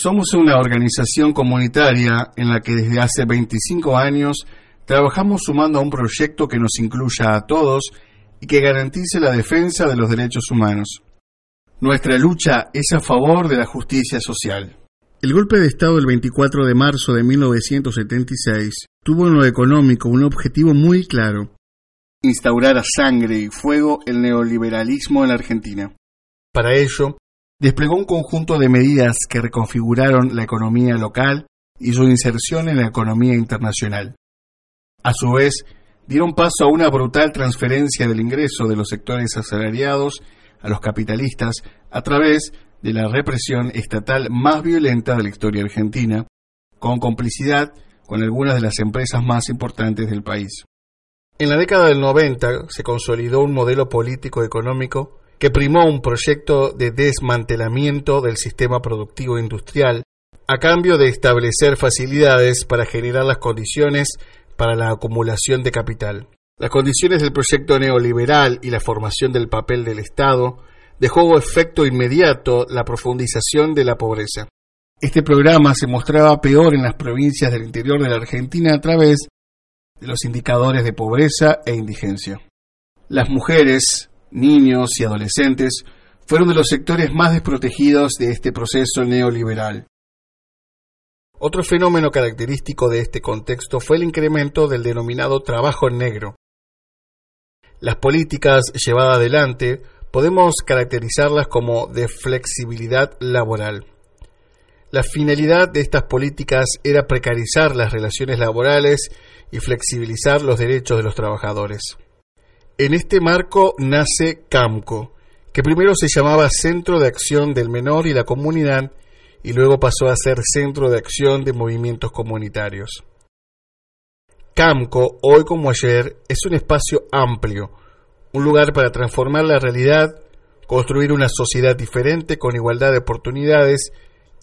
Somos una organización comunitaria en la que desde hace 25 años trabajamos sumando a un proyecto que nos incluya a todos y que garantice la defensa de los derechos humanos. Nuestra lucha es a favor de la justicia social. El golpe de Estado del 24 de marzo de 1976 tuvo en lo económico un objetivo muy claro, instaurar a sangre y fuego el neoliberalismo en la Argentina. Para ello, desplegó un conjunto de medidas que reconfiguraron la economía local y su inserción en la economía internacional. A su vez, dieron paso a una brutal transferencia del ingreso de los sectores asalariados a los capitalistas a través de la represión estatal más violenta de la historia argentina, con complicidad con algunas de las empresas más importantes del país. En la década del 90 se consolidó un modelo político económico que primó un proyecto de desmantelamiento del sistema productivo industrial a cambio de establecer facilidades para generar las condiciones para la acumulación de capital. Las condiciones del proyecto neoliberal y la formación del papel del Estado dejó efecto inmediato la profundización de la pobreza. Este programa se mostraba peor en las provincias del interior de la Argentina a través de los indicadores de pobreza e indigencia. Las mujeres, niños y adolescentes fueron de los sectores más desprotegidos de este proceso neoliberal. Otro fenómeno característico de este contexto fue el incremento del denominado trabajo negro. Las políticas llevadas adelante podemos caracterizarlas como de flexibilidad laboral. La finalidad de estas políticas era precarizar las relaciones laborales y flexibilizar los derechos de los trabajadores. En este marco nace CAMCO, que primero se llamaba Centro de Acción del Menor y la Comunidad y luego pasó a ser Centro de Acción de Movimientos Comunitarios. CAMCO, hoy como ayer, es un espacio amplio, un lugar para transformar la realidad, construir una sociedad diferente con igualdad de oportunidades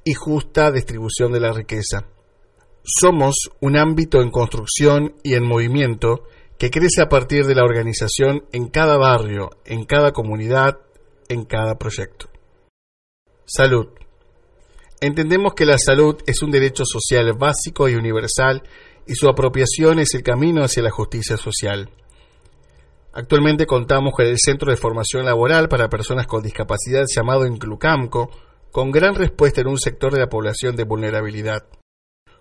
y justa distribución de la riqueza. Somos un ámbito en construcción y en movimiento que crece a partir de la organización en cada barrio, en cada comunidad, en cada proyecto. Salud. Entendemos que la salud es un derecho social básico y universal y su apropiación es el camino hacia la justicia social. Actualmente contamos con el Centro de Formación Laboral para Personas con Discapacidad llamado Inclucamco, con gran respuesta en un sector de la población de vulnerabilidad.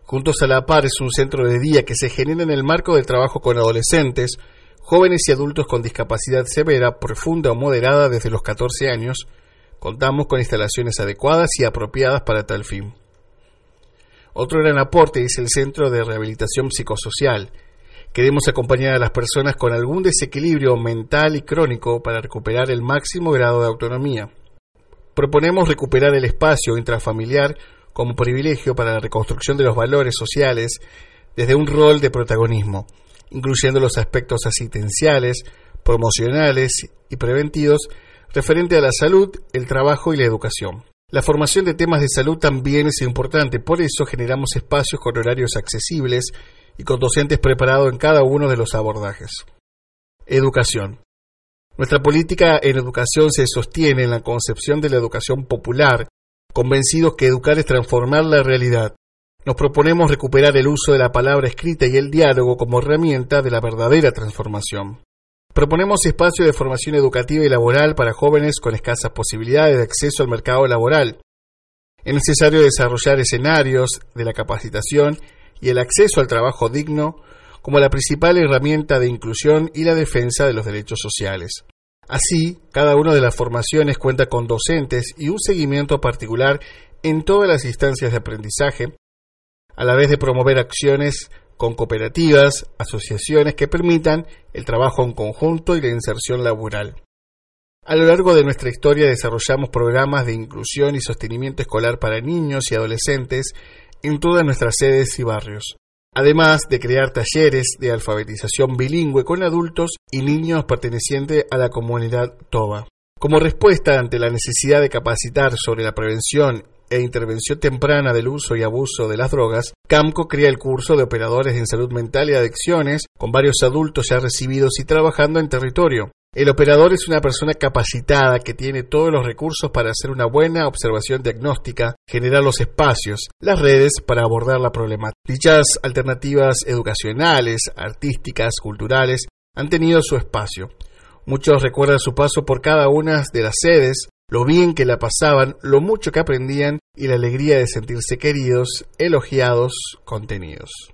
Juntos a la par es un centro de día que se genera en el marco del trabajo con adolescentes, jóvenes y adultos con discapacidad severa, profunda o moderada desde los 14 años. Contamos con instalaciones adecuadas y apropiadas para tal fin. Otro gran aporte es el Centro de Rehabilitación Psicosocial, Queremos acompañar a las personas con algún desequilibrio mental y crónico para recuperar el máximo grado de autonomía. Proponemos recuperar el espacio intrafamiliar como privilegio para la reconstrucción de los valores sociales desde un rol de protagonismo, incluyendo los aspectos asistenciales, promocionales y preventivos referente a la salud, el trabajo y la educación. La formación de temas de salud también es importante, por eso generamos espacios con horarios accesibles y con docentes preparados en cada uno de los abordajes. Educación. Nuestra política en educación se sostiene en la concepción de la educación popular, convencidos que educar es transformar la realidad. Nos proponemos recuperar el uso de la palabra escrita y el diálogo como herramienta de la verdadera transformación. Proponemos espacios de formación educativa y laboral para jóvenes con escasas posibilidades de acceso al mercado laboral. Es necesario desarrollar escenarios de la capacitación y el acceso al trabajo digno como la principal herramienta de inclusión y la defensa de los derechos sociales. Así, cada una de las formaciones cuenta con docentes y un seguimiento particular en todas las instancias de aprendizaje, a la vez de promover acciones con cooperativas, asociaciones que permitan el trabajo en conjunto y la inserción laboral. A lo largo de nuestra historia desarrollamos programas de inclusión y sostenimiento escolar para niños y adolescentes en todas nuestras sedes y barrios, además de crear talleres de alfabetización bilingüe con adultos y niños pertenecientes a la comunidad TOBA. Como respuesta ante la necesidad de capacitar sobre la prevención e intervención temprana del uso y abuso de las drogas, CAMCO crea el curso de operadores en salud mental y adicciones con varios adultos ya recibidos y trabajando en territorio. El operador es una persona capacitada que tiene todos los recursos para hacer una buena observación diagnóstica, generar los espacios, las redes para abordar la problemática. Dichas alternativas educacionales, artísticas, culturales han tenido su espacio. Muchos recuerdan su paso por cada una de las sedes, lo bien que la pasaban, lo mucho que aprendían y la alegría de sentirse queridos, elogiados, contenidos.